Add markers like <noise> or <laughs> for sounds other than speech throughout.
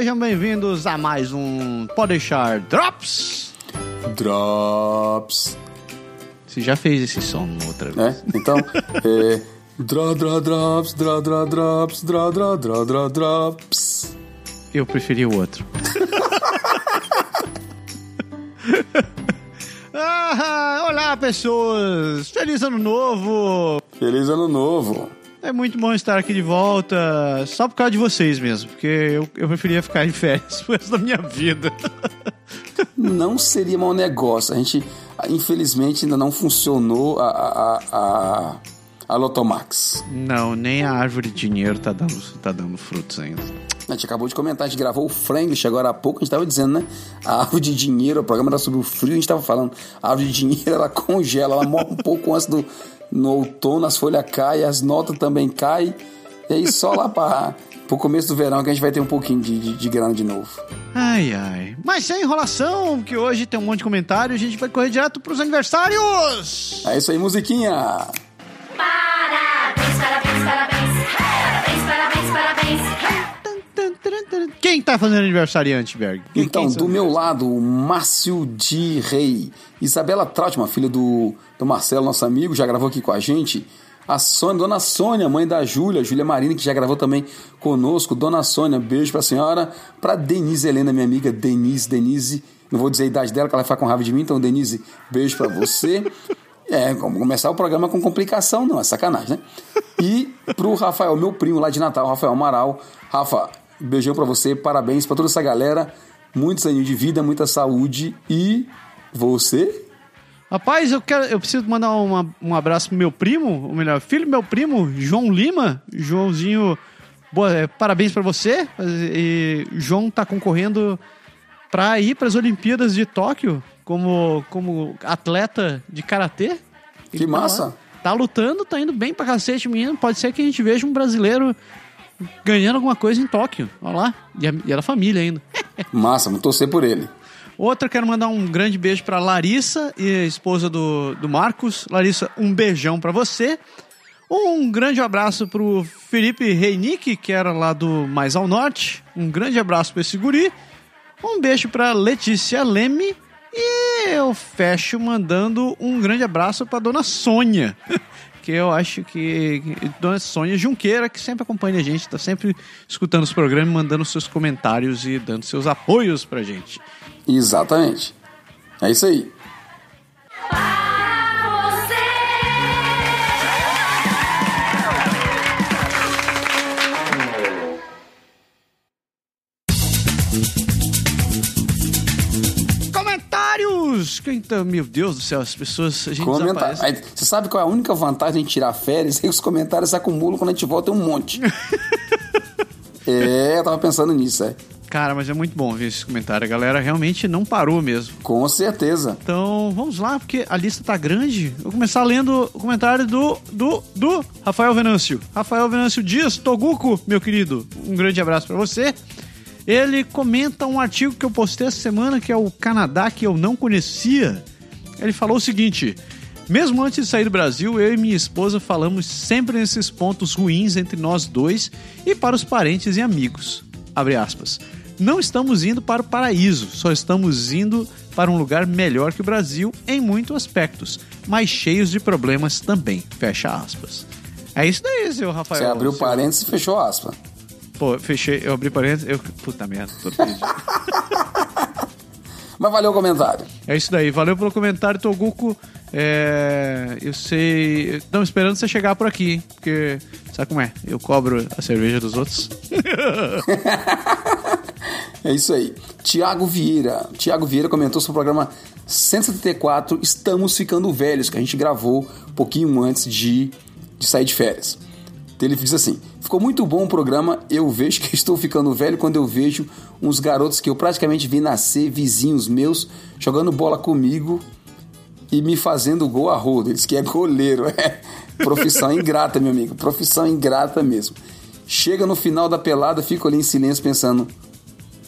Sejam bem-vindos a mais um Pode deixar Drops. Drops. Você já fez esse som outra vez. É? Então, <laughs> é. Dra, dra, drops, dra, dra, drops, dra, dra, dra, dra, drops. Eu preferi o outro. <laughs> ah, olá, pessoas! Feliz ano novo! Feliz ano novo. É muito bom estar aqui de volta, só por causa de vocês mesmo, porque eu, eu preferia ficar em férias <laughs> pro resto da minha vida. Não seria mau negócio. A gente, infelizmente, ainda não funcionou a, a, a, a Lotomax. Não, nem a árvore de dinheiro tá dando, tá dando frutos ainda. A gente acabou de comentar, a gente gravou o Franglish agora há pouco, a gente tava dizendo, né? A árvore de dinheiro, o programa era sobre o frio, a gente tava falando, a árvore de dinheiro, ela <laughs> congela, ela morre um pouco antes do... No outono as folhas caem, as notas também caem, e aí só lá para pro começo do verão que a gente vai ter um pouquinho de, de, de grana de novo. Ai, ai. Mas sem enrolação, que hoje tem um monte de comentário, a gente vai correr direto pros aniversários! É isso aí, musiquinha! Parabéns, parabéns, parabéns. Parabéns, parabéns, parabéns. Quem tá fazendo aniversariante, Berg? Quem- Então, quem do meu lado, o Márcio de Rei. Isabela Trautmann, filha do, do Marcelo, nosso amigo, já gravou aqui com a gente. A Sônia, Dona Sônia, mãe da Júlia, Júlia Marina, que já gravou também conosco. Dona Sônia, beijo pra senhora. Pra Denise Helena, minha amiga Denise, Denise. Não vou dizer a idade dela, que ela vai ficar com raiva de mim. Então, Denise, beijo pra você. <laughs> É, vamos começar o programa com complicação, não, é sacanagem, né? E pro Rafael, meu primo lá de Natal, Rafael Amaral. Rafa, beijão pra você, parabéns pra toda essa galera. Muitos anos de vida, muita saúde e você? Rapaz, eu quero, eu preciso mandar uma- um abraço pro meu primo, ou melhor, filho do meu primo, João Lima. Joãozinho, boa, é, parabéns pra você. E João tá concorrendo pra ir pras Olimpíadas de Tóquio como, como atleta de karatê. Que tá massa. lá, Tá lutando, tá indo bem pra cacete, menino. Pode ser que a gente veja um brasileiro ganhando alguma coisa em Tóquio. Olha lá. E a, e a da família ainda. <laughs> Massa, vamos torcer por ele. Outra, quero mandar um grande beijo pra Larissa, e a esposa do, do Marcos. Larissa, um beijão pra você. Um grande abraço pro Felipe Reinick, que era lá do Mais ao Norte. Um grande abraço pra esse guri. Um beijo pra Letícia Leme. E eu fecho mandando um grande abraço pra Dona Sônia. <laughs> Que eu acho que. Dona Sônia Junqueira, que sempre acompanha a gente, tá sempre escutando os programas, mandando seus comentários e dando seus apoios pra gente. Exatamente. É isso aí. Tá- Meu Deus do céu, as pessoas. A gente Comentar. Aí, Você sabe qual é a única vantagem de tirar férias? É <laughs> que os comentários se acumulam quando a gente volta um monte. <laughs> é, eu tava pensando nisso, é. Cara, mas é muito bom ver esse comentário. A galera realmente não parou mesmo. Com certeza. Então, vamos lá, porque a lista tá grande. Vou começar lendo o comentário do, do, do Rafael Venâncio. Rafael Venâncio Dias, Toguco, meu querido. Um grande abraço pra você. Ele comenta um artigo que eu postei essa semana, que é o Canadá que eu não conhecia. Ele falou o seguinte: mesmo antes de sair do Brasil, eu e minha esposa falamos sempre nesses pontos ruins entre nós dois e para os parentes e amigos. Abre aspas. Não estamos indo para o paraíso, só estamos indo para um lugar melhor que o Brasil em muitos aspectos, mas cheios de problemas também. Fecha aspas. É isso daí, seu Rafael. Você abriu parênteses e fechou aspa. Pô, fechei, eu abri parênteses, eu... Puta merda, tô. <laughs> Mas valeu o comentário. É isso daí. Valeu pelo comentário, Toguco. É, eu sei. Estamos esperando você chegar por aqui, hein? Porque sabe como é? Eu cobro a cerveja dos outros. <laughs> É isso aí. Tiago Vieira. Tiago Vieira comentou sobre o programa 174, Estamos Ficando Velhos, que a gente gravou um pouquinho antes de, de sair de férias. Ele diz assim: Ficou muito bom o programa. Eu vejo que <laughs> estou ficando velho quando eu vejo uns garotos que eu praticamente vi nascer, vizinhos meus, jogando bola comigo e me fazendo gol a rodo. Eles que é goleiro. <laughs> É profissão ingrata, meu amigo. Profissão ingrata mesmo. Chega no final da pelada, fico ali em silêncio pensando: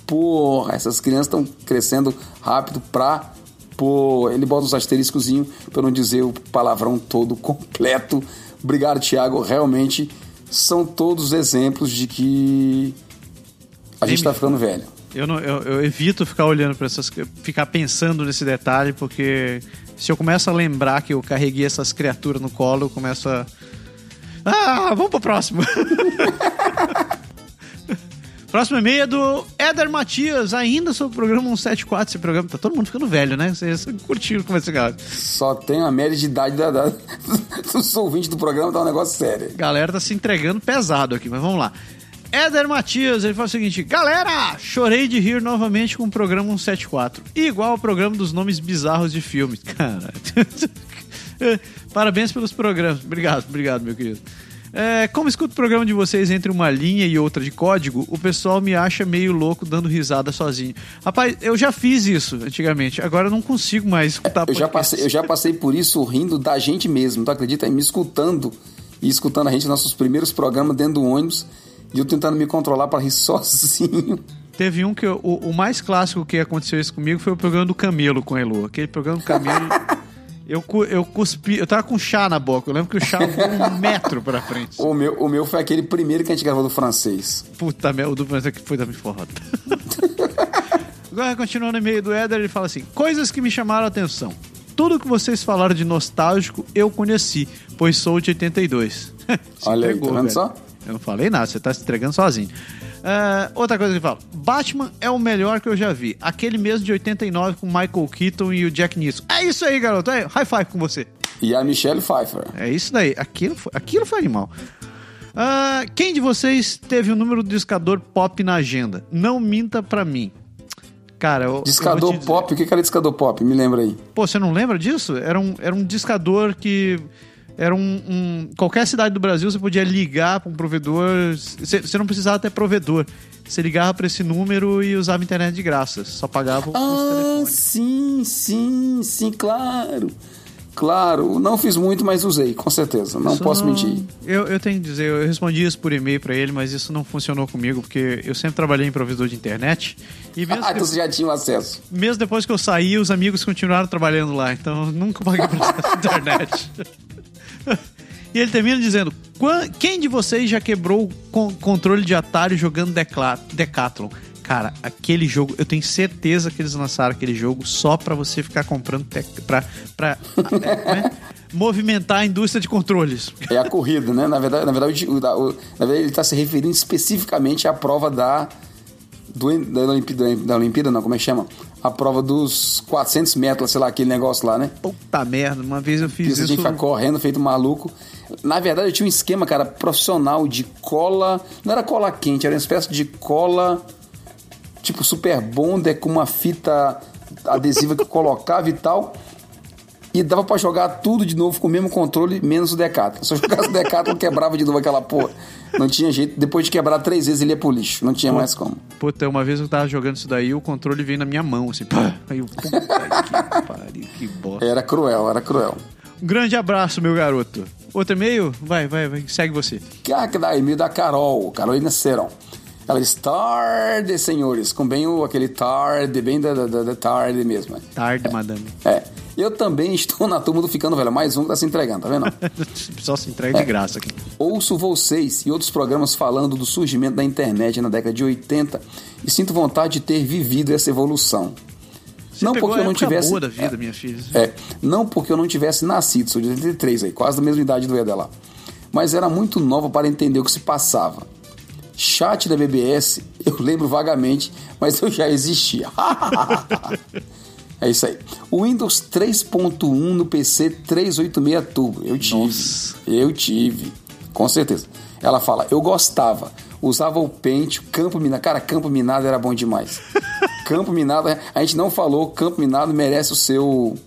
porra, essas crianças estão crescendo rápido pra. Pô, ele bota uns asteriscozinhos para não dizer o palavrão todo completo. Obrigado, Thiago. Realmente são todos exemplos de que A gente tá me ficando velho. Eu, não, eu, eu evito ficar olhando para essas. ficar pensando nesse detalhe, porque se eu começo a lembrar que eu carreguei essas criaturas no colo, eu começo a. Ah, vamos pro próximo. <laughs> Próximo e-mail é do Éder Matias, ainda sobre o programa 174. Esse programa tá todo mundo ficando velho, né? Vocês curtiram como esse cara. Só tem a média de idade da, da, <laughs> dos ouvintes do programa, tá um negócio sério. Galera tá se entregando pesado aqui, mas vamos lá. Éder Matias, ele fala o seguinte: Galera, chorei de rir novamente com o programa 174. Igual ao programa dos nomes bizarros de filmes. <laughs> Cara. <laughs> Parabéns pelos programas. Obrigado, obrigado, meu querido. É, como escuto o programa de vocês entre uma linha e outra de código, o pessoal me acha meio louco dando risada sozinho. Rapaz, eu já fiz isso antigamente, agora eu não consigo mais escutar Eu já, passei, eu já passei por isso rindo da gente mesmo, tu acredita? Me escutando e escutando a gente nos nossos primeiros programas dentro do ônibus e eu tentando me controlar para rir <laughs> sozinho. Teve um que eu- o, o mais clássico que aconteceu isso comigo foi o programa do Camelo com a Elu. Aquele programa do Camelo. <laughs> eu, eu cuspi, eu tava com chá na boca. Eu lembro que o chá voou um <laughs> metro pra frente. O meu, o meu foi aquele primeiro que a gente gravou do francês. Puta merda, o do Brasil que foi também foda. <laughs> Agora, continuando no e-mail do Éder, ele fala assim: Coisas que me chamaram a atenção. Tudo que vocês falaram de nostálgico eu conheci, pois sou de 82. <laughs> Se Olha aí, entregou, tá vendo velho. só? Eu não falei nada, você tá se entregando sozinho. Ah, outra coisa que ele fala: Batman é o melhor que eu já vi. Aquele mesmo de 89 com Michael Keaton e o Jack Nicholson. É isso aí, garoto. Aí, high five com você. E a Michelle Pfeiffer. É isso daí. Aquilo foi, aquilo foi animal. Ah, quem de vocês teve o número do discador pop na agenda? Não minta pra mim. Cara, eu, eu Discador dizer- pop, o que que era discador pop? Me lembra aí. Pô, você não lembra disso? Era um, era um discador que. Era um, um- Qualquer cidade do Brasil você podia ligar pra um provedor. Você, você não precisava ter provedor. Você ligava pra esse número e usava internet de graça. Só pagava os Ah, telefones. sim, sim, sim, claro. Claro, não fiz muito, mas usei, com certeza. Não Isso posso mentir. Eu, eu tenho que dizer, eu respondi isso por e-mail pra ele, mas isso não funcionou comigo, porque eu sempre trabalhei em provedor de internet. E mesmo, <laughs> Ah, então você já tinha acesso. mesmo depois que eu saí, os amigos continuaram trabalhando lá. Então eu nunca paguei <laughs> à internet. E ele termina dizendo: "Quan- Quem de vocês já quebrou o con- controle de Atari jogando Decathlon? Cara, aquele jogo, eu tenho certeza que eles lançaram aquele jogo só pra você ficar comprando tec- pra, pra <laughs> é, movimentar a indústria de controles. É a corrida, né? Na verdade, na verdade, o- o- na verdade ele está se referindo especificamente à prova da, do, da, Olimpíada, da Olimpíada, não, como é que chama? A prova dos 400 metros, sei lá, aquele negócio lá, né? Puta merda, uma vez eu fiz você isso. tinha que ficar correndo, feito maluco. Na verdade, eu tinha um esquema, cara, profissional de cola. Não era cola quente, era uma espécie de cola tipo super bonder com uma fita adesiva que colocava e tal. E dava pra jogar tudo de novo com o mesmo controle, menos o Decathlon. Se eu jogasse o Decathlon, quebrava de novo aquela porra. Não tinha jeito. Depois de quebrar três vezes, ele ia pro lixo. Não tinha mais como. Puta, uma vez eu tava jogando isso daí, o controle veio na minha mão, assim, pá. Aí eu, puta que pariu, que bosta. Era cruel, era cruel. Um grande abraço, meu garoto. Outro e-mail? Vai, vai, vai, segue você. Que dá e-mail da Carol, Carolina Serão. Ela diz tarde, senhores, com bem o, aquele tarde, bem da, da, da- tarde mesmo. né? Tarde, madame. É. Eu também <laughs> estou na turma do Ficando Velho, mais um que tá se entregando, tá vendo? <laughs> Só se entrega de graça aqui. Ouço vocês e outros programas falando do surgimento da internet na década de 80 e sinto vontade de ter vivido essa evolução. Você não porque eu não tivesse. boa da vida, minha filha. É, não porque eu não tivesse nascido, sou de 83 aí, quase da mesma idade do lá. Mas era muito nova para entender o que se passava. Chat da BBS, <laughs> eu lembro vagamente, mas eu já existia. É isso aí. O Windows 3.1 no PC 386 Turbo, eu tive. Nossa. Eu tive, com certeza. Ela fala, eu gostava, usava o Paint, o Campo Minado. Cara, Campo Minado era bom demais. <laughs> Campo Minado, a gente não falou, Campo Minado merece o seu.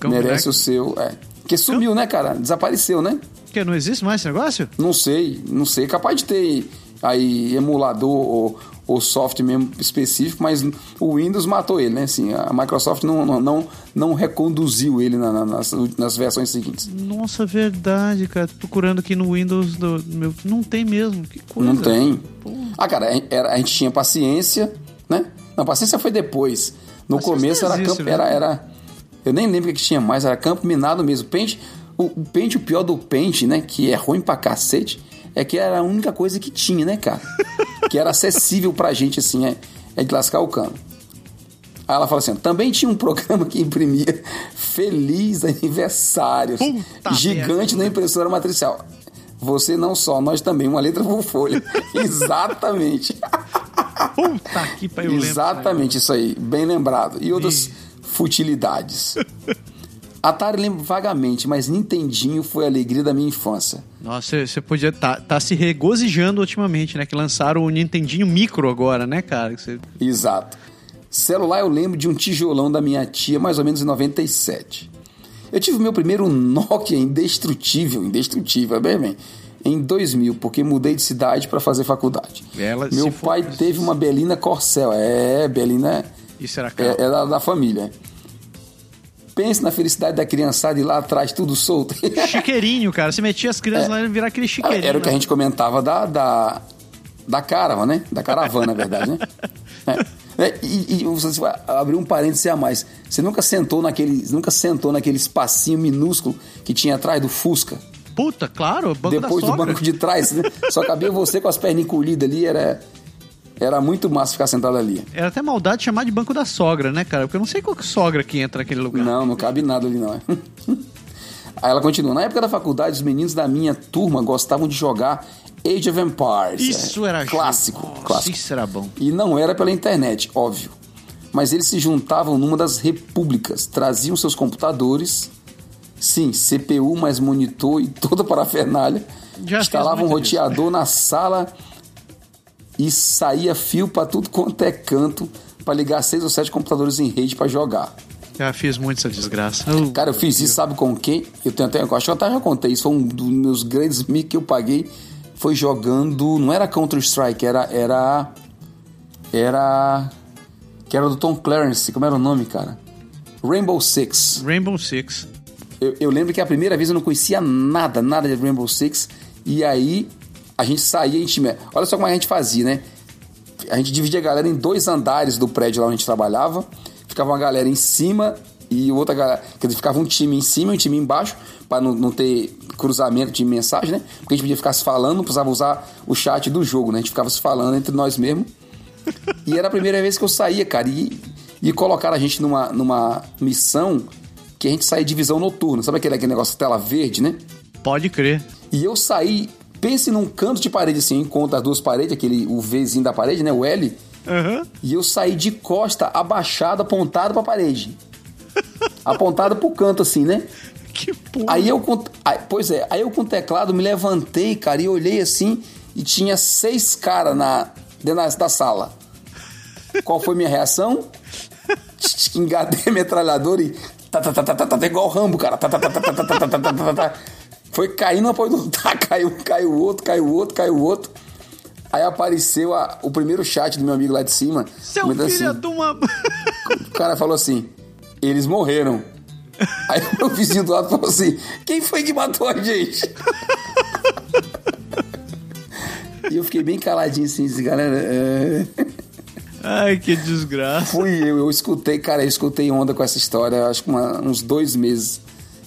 Campo merece Minado. o seu. É. Porque sumiu, né, cara? Desapareceu, né? Que não existe mais esse negócio? Não sei, não sei. Capaz de ter aí emulador ou, ou software mesmo específico, mas o Windows matou ele, né? Assim, a Microsoft não, não, não, reconduziu ele na- na- nas, nas versões seguintes. Nossa, verdade, cara. Tô procurando aqui no Windows do meu. Não tem mesmo. Que coisa. Não tem. Ah, cara, a, era- a gente tinha paciência, né? Não, paciência foi depois. No Paciência começo era existe, campo. né? Era, era, eu nem lembro o que tinha mais, era campo minado mesmo. Paint, o, o Paint, o pior do Paint, né? Que é ruim pra cacete, é que era a única coisa que tinha, né, cara? <laughs> que era acessível pra gente, assim, é, é de lascar o cano. Aí ela fala assim: também tinha um programa que imprimia Feliz Aniversário Puta gigante na impressora matricial. Você não só, nós também, uma letra por folha. <laughs> Exatamente. Puta que pariu, eu lembro. Exatamente isso aí, bem lembrado. E outras futilidades. <laughs> Atari lembro vagamente, mas Nintendinho foi a alegria da minha infância. Nossa, você podia estar tá, se regozijando ultimamente, né? Que lançaram o Nintendinho Micro agora, né, cara? Você... Exato. Celular eu lembro de um tijolão da minha tia, mais ou menos em 97. Eu tive meu primeiro Nokia indestrutível, indestrutível, bem, bem, em 2000, porque mudei de cidade para fazer faculdade. Ela meu pai for- teve uma Belina Corcel. É, Belina Isso era é, caro. é da, da família. Pense na felicidade da criançada ir lá atrás, tudo solto. <laughs> Chiqueirinho, cara. Você metia as crianças lá e virar aquele chiqueirinho. É. Era o que a né? gente comentava da, da, da caravana, né? Da caravana, na verdade, né? <laughs> É. É, e, e você vai abrir um parêntese a mais. Você nunca sentou naquele, nunca sentou naquele espacinho minúsculo que tinha atrás do Fusca? Puta, claro, banco depois do banco de trás, né? <laughs> Só cabia você com as pernas encolhidas ali, era, era muito massa ficar sentado ali. Era até maldade de chamar de banco da sogra, né, cara? Porque eu não sei qual que sogra que entra naquele lugar. Não, não cabe nada ali, não. <laughs> Aí ela continua. Na época da faculdade, os meninos da minha turma gostavam de jogar Age of Empires. Isso É, era clássico. Nossa, clássico. Isso era bom. E não era pela internet, óbvio. Mas eles se juntavam numa das repúblicas, traziam seus computadores, sim, CPU, mais monitor e <laughs> toda a parafernália, Já instalavam um roteador na sala e saía fio pra tudo quanto é canto pra ligar seis ou sete computadores em rede pra jogar. Já fiz muito essa desgraça. Cara, eu fiz isso, sabe com quem? Eu tenho até, eu acho que eu até já contei isso, foi um dos meus grandes mic que eu paguei, foi jogando, não era Counter Strike, era era era que era do Tom Clarence, como era o nome, cara? Rainbow Six. Rainbow Six. Eu, eu lembro que a primeira vez eu não conhecia nada, nada de Rainbow Six, e aí a gente saía, a gente, olha só como a gente fazia, né? A gente dividia a galera em dois andares do prédio lá onde a gente trabalhava. Ficava uma galera em cima e outra galera. Quer dizer, ficava um time em cima e um time embaixo, para não, não ter cruzamento de mensagem, né? Porque a gente podia ficar se falando, não precisava usar o chat do jogo, né? A gente ficava se falando entre nós mesmos. <laughs> E era a primeira vez que eu saía, cara. E, e colocaram a gente numa, numa missão que a gente saía de visão noturna. Sabe aquele, aquele negócio tela verde, né? Pode crer. E eu saí, pense num canto de parede assim, eu encontro as duas paredes, aquele o Vzinho da parede, né? O L. Aham. E eu saí de costa, abaixado, apontado pra parede. apontado pro canto, assim, né? Que porra. Aí eu, com- aí- pois é, aí eu com o teclado me levantei, cara, e olhei assim, e tinha seis caras na, dentro da, da sala. Qual foi minha reação? Engadei a metralhadora e. Tá, tá, tá, tá, tá, tá, igual o Rambo, cara. Tá, tá, tá, tá, tá, tá, tá, tá, tá, tá, tá. Foi caindo após do. Tá, caiu, caiu outro, caiu outro, caiu outro. Aí apareceu a- o primeiro chat do meu amigo lá de cima. Seu filho assim, de uma. <laughs> o cara falou assim: eles morreram. Aí <laughs> o meu vizinho do lado falou assim: quem foi que matou a gente? <laughs> e eu fiquei bem caladinho assim, galera. é, Ai, que desgraça. Fui eu, eu escutei, cara, eu escutei onda com essa história, acho que uma- uns dois meses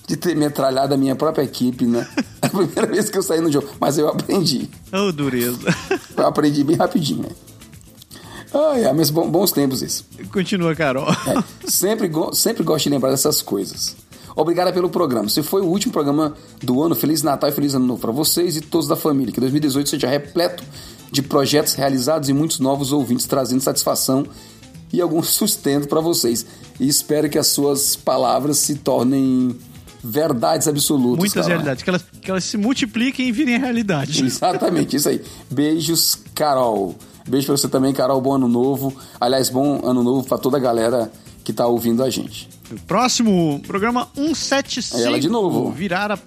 de ter metralhado a minha própria equipe, né? <laughs> A primeira vez que eu saí no jogo, mas eu aprendi. Ô, dureza. <laughs> Eu aprendi bem rapidinho, né? Ai, ai, mas bons tempos isso. Continua, Carol. É, sempre, go- sempre gosto de lembrar dessas coisas. Obrigada pelo programa. Se foi o último programa do ano, Feliz Natal e Feliz Ano Novo para vocês e todos da família. Que 2018 seja repleto de projetos realizados e muitos novos ouvintes trazendo satisfação e algum <laughs> sustento para vocês. E espero que as suas palavras se tornem verdades absolutas. Muitas Carol. realidades. Que elas, que elas se multipliquem e virem realidade. Exatamente, isso aí. Beijos, Carol. Beijo pra você também, Carol. Bom ano novo. Aliás, bom ano novo pra toda a galera que tá ouvindo a gente. Próximo, programa 175. É ela de novo. Virar a...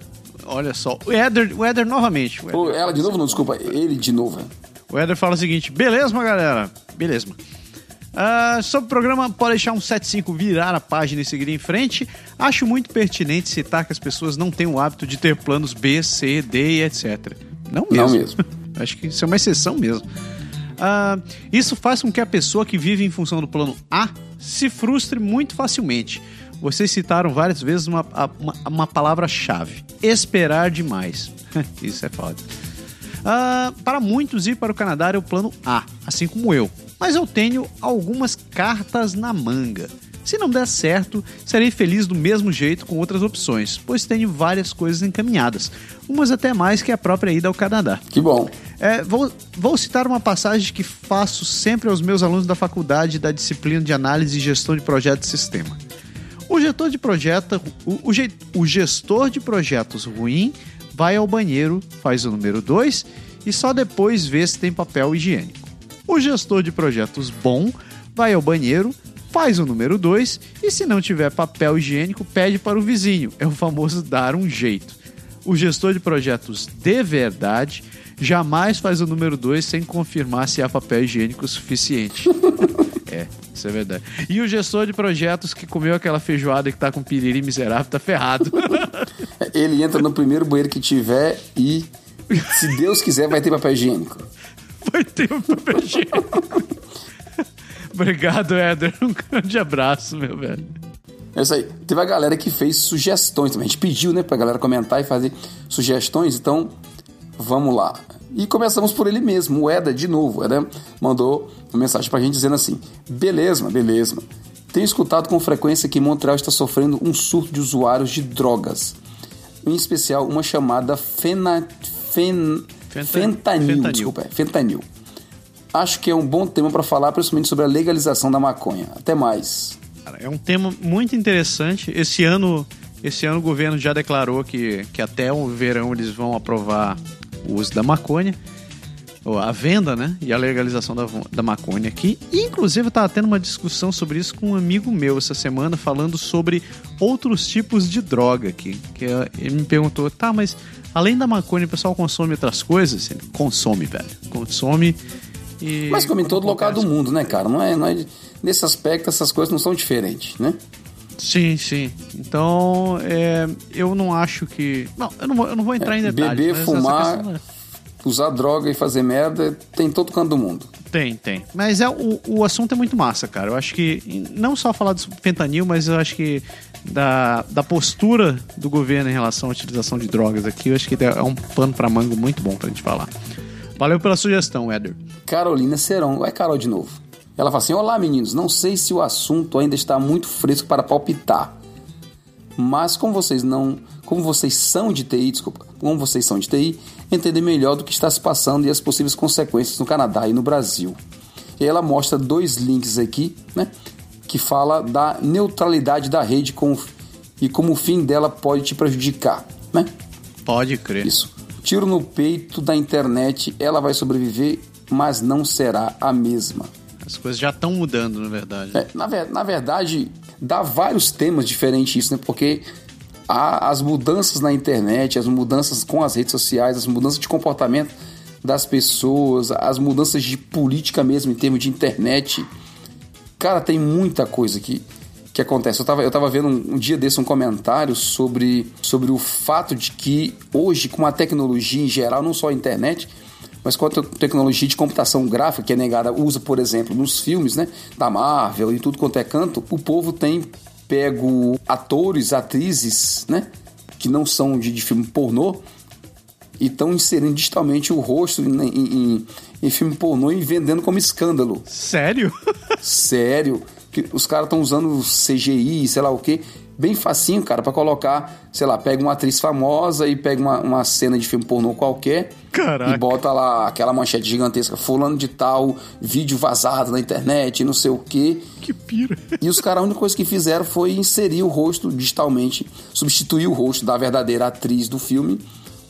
Olha só, o Éder, o Éder novamente. O Éder, ela de novo? Não, desculpa. Ele de novo. o Éder fala o seguinte, beleza, galera? Beleza. Ah, sobre o programa, pode deixar um 75 virar a página e seguir em frente. Acho muito pertinente citar que as pessoas não têm o hábito de ter planos B, C, D e etc. Não mesmo. Não mesmo. <laughs> Acho que isso é uma exceção mesmo. Ah, isso faz com que a pessoa que vive em função do plano A se frustre muito facilmente. Vocês citaram várias vezes uma, uma, uma palavra-chave: esperar demais. <laughs> isso é foda. Ah, para muitos, ir para o Canadá é o plano A, assim como eu. Mas eu tenho algumas cartas na manga. Se não der certo, serei feliz do mesmo jeito com outras opções, pois tenho várias coisas encaminhadas, umas até mais que a própria ida ao Canadá. Que bom. É, vou, vou citar uma passagem que faço sempre aos meus alunos da faculdade da disciplina de análise e gestão de projeto de sistema. O gestor de projeto, o, o, ge- o gestor de projetos ruim vai ao banheiro, faz o número 2 e só depois vê se tem papel higiênico. O gestor de projetos bom vai ao banheiro, faz o número 2 e se não tiver papel higiênico, pede para o vizinho. É o famoso dar um jeito. O gestor de projetos de verdade jamais faz o número 2 sem confirmar se há papel higiênico suficiente. <laughs> é, isso é verdade. E o gestor de projetos que comeu aquela feijoada que tá com piriri miserável tá ferrado. Ele entra no primeiro banheiro que tiver e, se Deus quiser, vai ter papel higiênico. <laughs> Um papel higiênico. Obrigado, Éder. Um grande abraço, meu velho. É isso aí. Teve a galera que fez sugestões também. A gente pediu, né, pra galera comentar e fazer sugestões, então vamos lá. E começamos por ele mesmo, o Eda, de novo. O Eda mandou uma mensagem pra gente dizendo assim: beleza, beleza. Tenho escutado com frequência que Montreal está sofrendo um surto de usuários de drogas. Em especial, uma chamada fena, fentanil, fentanil. Desculpa, é, fentanil. Acho que é um bom tema para falar, principalmente sobre a legalização da maconha. Até mais. É um tema muito interessante. Esse ano, esse ano o governo já declarou que, que até o verão eles vão aprovar o uso da maconha, a venda, né? E a legalização da, da maconha aqui. E, inclusive, eu tava tendo uma discussão sobre isso com um amigo meu essa semana, falando sobre outros tipos de droga aqui. Que eh, ele me perguntou, tá, mas além da maconha, o pessoal consome outras coisas? Ele, consome, velho. Consome e. Mas como em todo local do mundo, né, cara? Não é, não é, nesse aspecto, essas coisas não são diferentes, né? Sim, sim. Então, é, eu não acho que. Não, eu não vou, eu não vou entrar em detalhes. É, Beber, fumar, é- usar droga e fazer merda tem em todo canto do mundo. Tem, tem. Mas é, o, o assunto é muito massa, cara. Eu acho que. Não só falar do fentanil, mas eu acho que da, da postura do governo em relação à utilização de drogas aqui, eu acho que é um pano pra mango muito bom pra gente falar. Valeu pela sugestão, Éder. Carolina Serão, é Carol de novo. Ela fala assim: Olá meninos, não sei se o assunto ainda está muito fresco para palpitar. Mas como vocês não. Como vocês são de TI, desculpa, como vocês são de TI, entendem melhor do que está se passando e as possíveis consequências no Canadá e no Brasil. E ela mostra dois links aqui, né? Que fala da neutralidade da rede com, e como o fim dela pode te prejudicar, né? Pode crer. Isso. Tiro no peito da internet, ela vai sobreviver, mas não será a mesma. As coisas já estão mudando, na verdade. É, na, na verdade, dá vários temas diferentes isso, né? Porque há as mudanças na internet, as mudanças com as redes sociais, as mudanças de comportamento das pessoas, as mudanças de política mesmo em termos de internet. Cara, tem muita coisa que, que acontece. Eu tava, eu tava vendo um, um dia desse um comentário sobre, sobre o fato de que hoje, com a tecnologia em geral, não só a internet, mas com a te- tecnologia de computação gráfica que a negada usa, por exemplo, nos filmes, né? Da Marvel e tudo quanto é canto, o povo tem pego atores, atrizes, né? Que não são de, de filme pornô e estão inserindo digitalmente o rosto em, em- em- filme pornô e vendendo como escândalo. Sério? <laughs> Sério. Que os caras estão usando CGI, sei lá o quê. Bem facinho, cara, pra colocar, sei lá, pega uma atriz famosa e pega uma, uma cena de filme pornô qualquer Caraca. e bota lá aquela manchete gigantesca, fulano de tal, vídeo vazado na internet, não sei o quê. que pira. E os caras, a única coisa que fizeram foi inserir o rosto digitalmente, substituir o rosto da verdadeira atriz do filme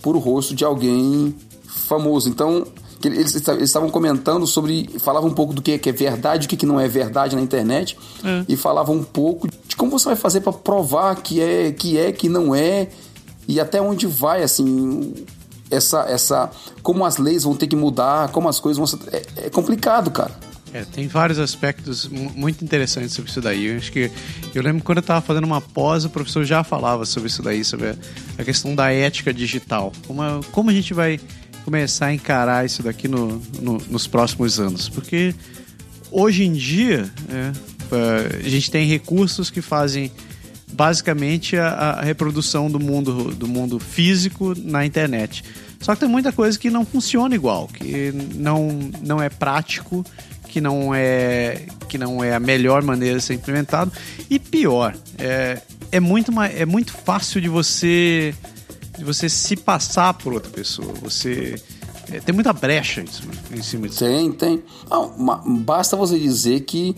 por o rosto de alguém famoso. Então, eles esta- eles estavam comentando sobre. Falavam um pouco do que que é verdade, o que não é verdade na internet. É. E falavam um pouco como você vai fazer para provar que é, que é, que não é. E até onde vai, assim. Essa, essa. Como as leis vão ter que mudar, como as coisas vão ser. É, é complicado, cara. É, tem vários aspectos mu- muito interessantes sobre isso daí. Eu acho que eu lembro quando eu estava fazendo uma pós, o professor já falava sobre isso daí, sobre a, questão da ética digital. Como, a- como a gente vai começar a encarar isso daqui no, no- nos próximos anos? Porque hoje em dia é, a gente tem recursos que fazem basicamente a, a reprodução do mundo, do mundo físico na internet. Só que tem muita coisa que não funciona igual, que não, não é prático, que não é que não é a melhor maneira de ser implementado e pior é, é muito é muito fácil de você de você se passar por outra pessoa você é, tem muita brecha em, cima disso Tem, tem. Não, basta você dizer que.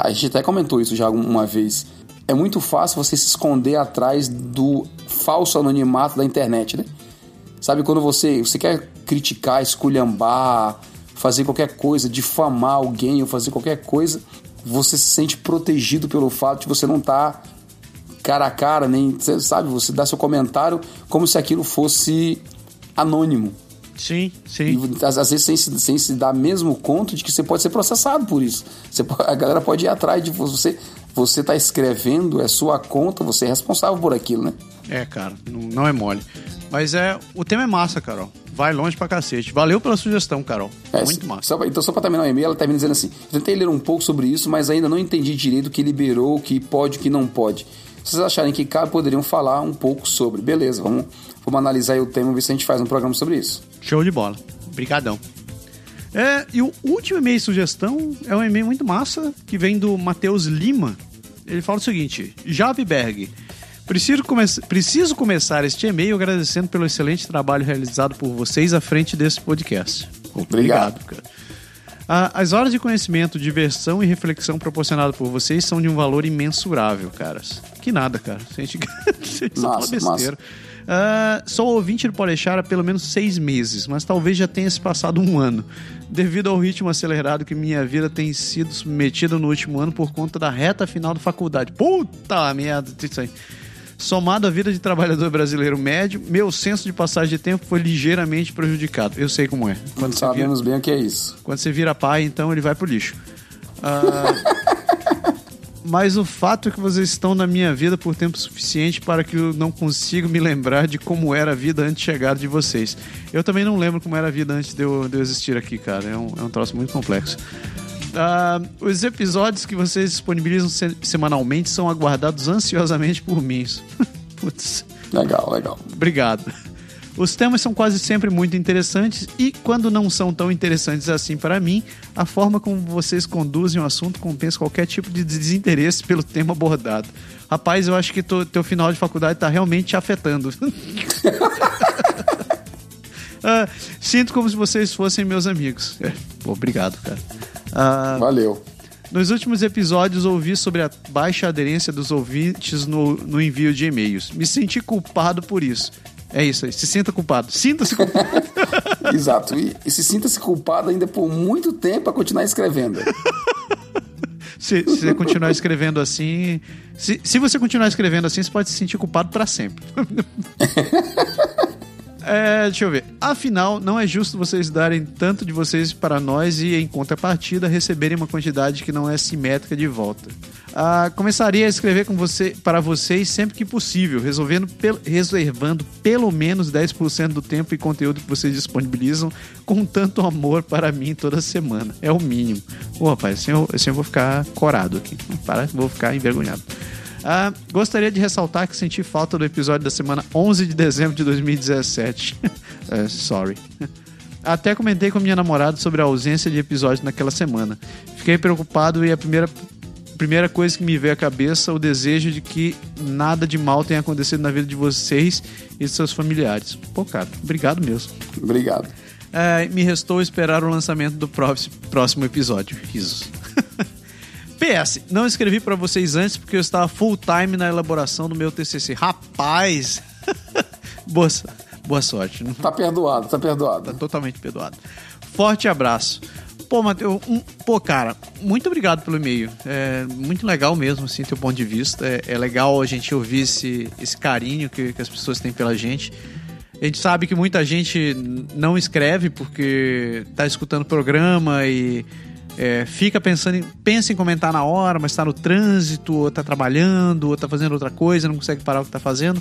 A gente até comentou isso já uma vez. É muito fácil você se esconder atrás do falso anonimato da internet, né? Sabe quando você, você quer criticar, esculhambar, fazer qualquer coisa, difamar alguém ou fazer qualquer coisa, você se sente protegido pelo fato de você não estar cara a cara, nem. Sabe, você dá seu comentário como se aquilo fosse anônimo. Sim E sim às, às vezes sem se, sem se dar mesmo conta de que você pode ser processado por isso. Você a galera pode ir atrás de você. Você tá escrevendo, é sua conta, você é responsável por aquilo, né? é cara não, não é mole mas é o tema é massa Carol vai longe pra cacete valeu pela sugestão Carol É, muito massa só pra- então, só para terminar o e-mail, ela termina dizendo assim: tentei ler um pouco sobre isso, mas ainda não entendi direito o que liberou, o que pode e o que não pode. Se vocês acharem que cabe, poderiam falar um pouco sobre. Beleza, vamos, vamos analisar aí o tema e ver se a gente faz um programa sobre isso. Show de bola. Obrigadão. É, e o último e-mail e sugestão é um e-mail muito massa que vem do Matheus Lima. Ele fala o seguinte: Javiberg, preciso, come preciso começar este e-mail agradecendo pelo excelente trabalho realizado por vocês à frente desse podcast. Obrigado. cara. As horas de conhecimento, diversão e reflexão proporcionadas por vocês são de um valor imensurável, caras. Que nada, cara. A gente... <laughs> É uma besteira. Ah, sou ouvinte do Polechar há pelo menos seis meses, mas talvez já tenha se passado um ano, devido ao ritmo acelerado que minha vida tem sido submetida no último ano por conta da reta final da faculdade. Puta merda, isso aí. Somado à vida de trabalhador brasileiro médio, meu senso de passagem de tempo foi ligeiramente prejudicado. Eu sei como é. Quando você vira, Sabemos bem o que é isso. quando você vira pai, então ele vai pro lixo. Ah, <laughs> mas o fato é que vocês estão na minha vida por tempo suficiente para que eu não consiga me lembrar de como era a vida antes de chegar de vocês. Eu também não lembro como era a vida antes de eu, de eu existir aqui, cara. É um, é um troço muito complexo. Ah, os episódios que vocês disponibilizam se- semanalmente são aguardados ansiosamente por mim. <laughs> Putz. Legal, legal. Obrigado. Os temas são quase sempre muito interessantes e, quando não são tão interessantes assim para mim, a forma como vocês conduzem o assunto compensa qualquer tipo de desinteresse pelo tema abordado. Rapaz, eu acho que to- teu final de faculdade tá realmente te afetando. <laughs> Ah, sinto como se vocês fossem meus amigos. É, obrigado, cara. Ah, Valeu. nos últimos episódios, ouvi sobre a baixa aderência dos ouvintes no, no envio de e-mails. Me senti culpado por isso. É isso aí, se sinta culpado. Sinta-se culpado. <laughs> Exato. E, e se sinta-se culpado ainda por muito tempo a continuar escrevendo. <laughs> se, se você continuar escrevendo assim. Se, se você continuar escrevendo assim, você pode se sentir culpado para sempre. <laughs> É, deixa eu ver. Afinal, não é justo vocês darem tanto de vocês para nós e, em contrapartida, receberem uma quantidade que não é simétrica de volta. Ah, começaria a escrever com você, para vocês sempre que possível, resolvendo pel- reservando pelo menos 10% do tempo e conteúdo que vocês disponibilizam com tanto amor para mim toda semana. É o mínimo. Ô, rapaz, assim eu, assim eu vou ficar corado aqui. Para, vou ficar envergonhado. Ah, gostaria de ressaltar que senti falta do episódio da semana 11 de dezembro de 2017. <laughs> É, sorry. <laughs> Até comentei com minha namorada sobre a ausência de episódio naquela semana. Fiquei preocupado e a primeira, primeira coisa que me veio à cabeça o desejo de que nada de mal tenha acontecido na vida de vocês e de seus familiares. Pô, cara, obrigado mesmo. Obrigado. É, me restou esperar o lançamento do próximo, próximo episódio. Risos. <laughs> PS, não escrevi pra vocês antes porque eu estava full time na elaboração do meu TCC. Rapaz! <laughs> boa, boa sorte. Não Tá perdoado, tá perdoado. tá totalmente perdoado. Forte abraço. Pô, Matheus, um, pô, cara, muito obrigado pelo e-mail. É muito legal mesmo, assim, teu ponto de vista. É, é legal a gente ouvir esse, esse carinho que, que as pessoas têm pela gente. A gente sabe que muita gente não escreve porque tá escutando o programa e é, fica pensando em, pensa em comentar na hora, mas tá no trânsito, ou tá trabalhando, ou tá fazendo outra coisa, não consegue parar o que tá fazendo.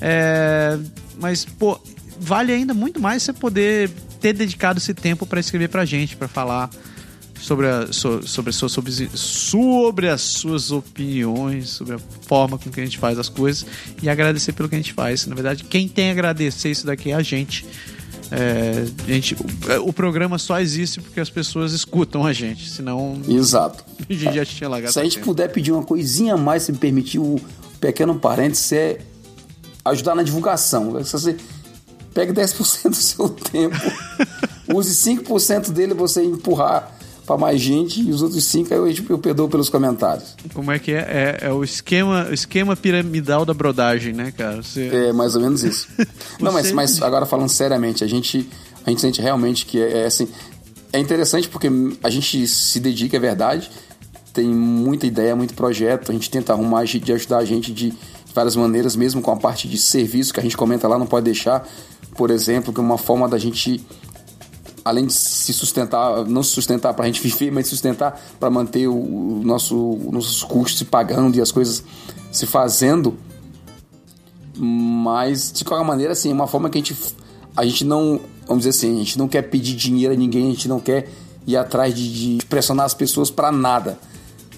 É, mas, pô, vale ainda muito mais você poder ter dedicado esse tempo para escrever pra gente, para falar sobre, a, so- sobre, sua- sobre, sobre as suas opiniões, sobre a forma com que a gente faz as coisas e agradecer pelo que a gente faz. Na verdade, quem tem a agradecer isso daqui é a gente. É, gente, o, o programa só existe porque as pessoas escutam a gente, senão Exato. <laughs> a gente já tinha largado. Se a gente tempo. puder pedir uma coisinha a mais, se me permitir, o pequeno parênteses, é ajudar na divulgação. Se você pega 10% do seu <laughs> tempo, <laughs> use 5% dele você empurrar para mais gente e os outros 5% eu, eu perdoo pelos comentários. Como é que é? É, é o esquema, esquema piramidal da brodagem, né, cara? Você, É mais ou menos isso. <laughs> Não, mas, mas agora falando seriamente, a gente, a gente sente realmente que é, é assim. É interessante porque a gente se dedica, é verdade. Tem muita ideia, muito projeto. A gente tenta arrumar de de ajudar a gente de várias maneiras, mesmo com a parte de serviço que a gente comenta lá, não pode deixar. Por exemplo, que é uma forma da gente além de se sustentar, não se sustentar para a gente viver, mas sustentar para manter o, nosso, os nossos custos se pagando e as coisas se fazendo. Mas, de qualquer maneira, assim, é uma forma que a gente, a gente não, vamos dizer assim, a gente não quer pedir dinheiro a ninguém, a gente não quer ir atrás de, de pressionar as pessoas para nada.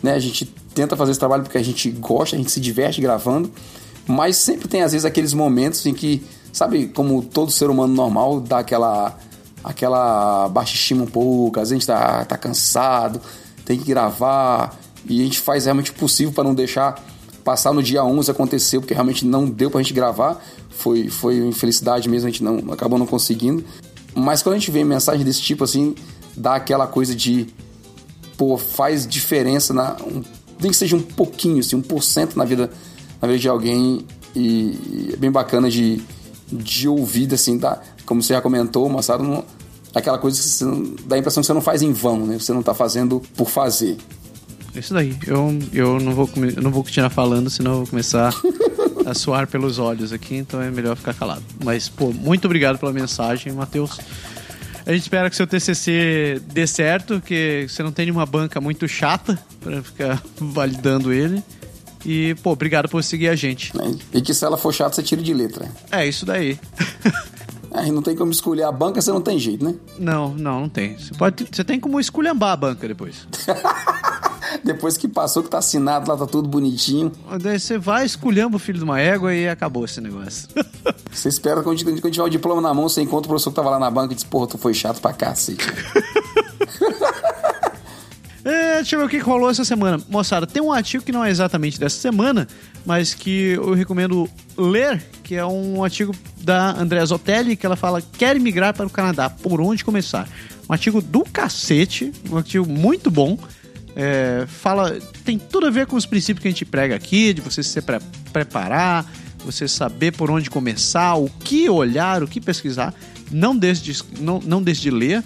Né? A gente tenta fazer esse trabalho porque a gente gosta, a gente se diverte gravando, mas sempre tem, às vezes, aqueles momentos em que, sabe, como todo ser humano normal, dá aquela, aquela baixa estima um pouco, às vezes a gente tá, tá cansado, tem que gravar, e a gente faz realmente o possível para não deixar passar no dia 11 aconteceu, porque realmente não deu pra gente gravar. Foi, foi infelicidade mesmo, a gente não, acabou não conseguindo. Mas quando a gente vê mensagem desse tipo, assim, dá aquela coisa de. Pô, faz diferença na. Um, nem que seja um pouquinho, assim, um por cento na vida, na vida de alguém. E, e é bem bacana de, de ouvir, assim, tá? Como você já comentou, Massaro, não, aquela coisa que você dá a impressão que você não faz em vão, né? Você não tá fazendo por fazer. Isso daí. Eu, eu, não vou, eu não vou continuar falando, senão eu vou começar <laughs> a suar pelos olhos aqui, então é melhor ficar calado. Mas, pô, muito obrigado pela mensagem, Matheus. A gente espera que seu TCC dê certo, que você não tenha uma banca muito chata pra ficar <laughs> validando ele. E, pô, obrigado por seguir a gente. Né? E que se ela for chata, você tira de letra. É isso daí. <laughs> Aí não tem como escolher a banca, você não tem jeito, né? Não, não, não tem. Você, pode, você tem como esculhambar a banca depois. <laughs> Depois que passou, que tá assinado, lá tá tudo bonitinho. Daí você vai, esculhamba o filho de uma égua e acabou esse negócio. <laughs> Você espera quando quando tiver o diploma na mão, você encontra o professor que tava lá na banca e diz, porra, tu foi chato pra cacete. <laughs> É, deixa eu ver o que rolou essa semana. Moçada, tem um artigo que não é exatamente dessa semana, mas que eu recomendo ler, que é um artigo da Andrea Zotelli, que ela fala, quer migrar para o Canadá, por onde começar? Um artigo do cacete, um artigo muito bom. É, fala, tem tudo a ver com os princípios que a gente prega aqui, de você se pre- preparar, você saber por onde começar, o que olhar, o que pesquisar. Não deixe de, não, não deixe de ler.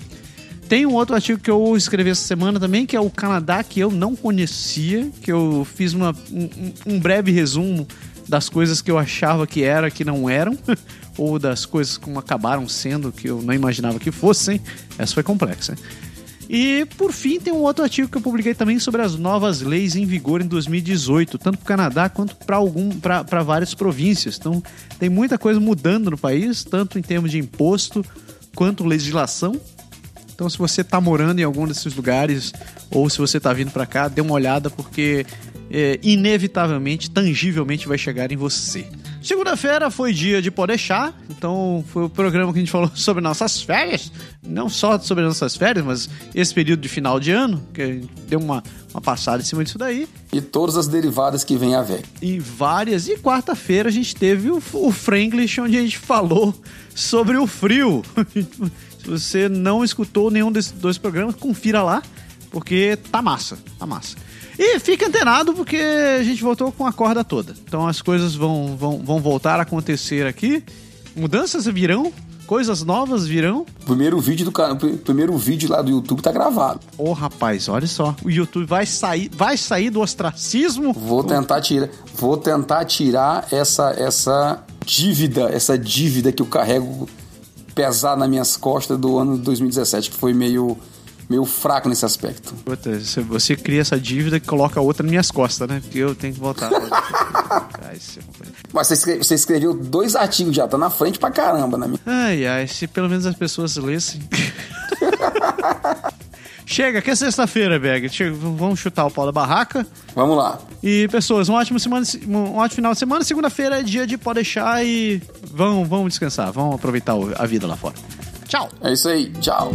Tem um outro artigo que eu escrevi essa semana também, que é o Canadá, que eu não conhecia, que eu fiz uma, um, um- breve resumo das coisas que eu achava que era, que não eram, <laughs> ou das coisas como acabaram sendo, que eu não imaginava que fossem. Essa foi complexa. E, por fim, tem um outro artigo que eu publiquei também sobre as novas leis em vigor em 2018, tanto para o Canadá quanto para várias províncias. Então, tem muita coisa mudando no país, tanto em termos de imposto quanto legislação. Então, se você está morando em algum desses lugares ou se você está vindo para cá, dê uma olhada porque é, inevitavelmente, tangivelmente vai chegar em você. Segunda-feira foi dia de Podeixar, então foi o programa que a gente falou <laughs> sobre nossas férias. Não só sobre nossas férias, mas esse período de final de ano, que a gente deu uma, uma passada em cima disso daí. E todas as derivadas que vem a ver. E várias. E quarta-feira a gente teve o, o Franglish, onde a gente falou sobre o frio. <laughs> Se você não escutou nenhum desses dois programas, confira lá, porque tá massa, tá massa. E fica antenado, porque a gente voltou com a corda toda. Então as coisas vão, vão, vão voltar a acontecer aqui. Mudanças virão, coisas novas virão. O primeiro vídeo do canal, primeiro vídeo lá do YouTube tá gravado. Ô rapaz, olha só, o YouTube vai sair, vai sair do ostracismo. Vou tentar tirar, vou tentar tirar essa essa dívida, essa dívida que eu carrego pesar nas minhas costas do ano de 2017, que foi meio meio fraco nesse aspecto. Outra, você- cria essa dívida e coloca outra nas minhas costas, né? Porque eu tenho que voltar. <laughs> Ai, seu- Mas você escreveu, dois artigos já, tá na frente pra caramba minha. ai, ai, se pelo menos as pessoas lessem. <laughs> Chega, que é sexta-feira, Beg. Vamos chutar o pau da barraca. Vamos lá. E, pessoas, um ótimo, semana, um ótimo final de semana. Segunda-feira é dia de pode deixar e vão, vão descansar. Vão aproveitar a vida lá fora. Tchau. É isso aí. Tchau.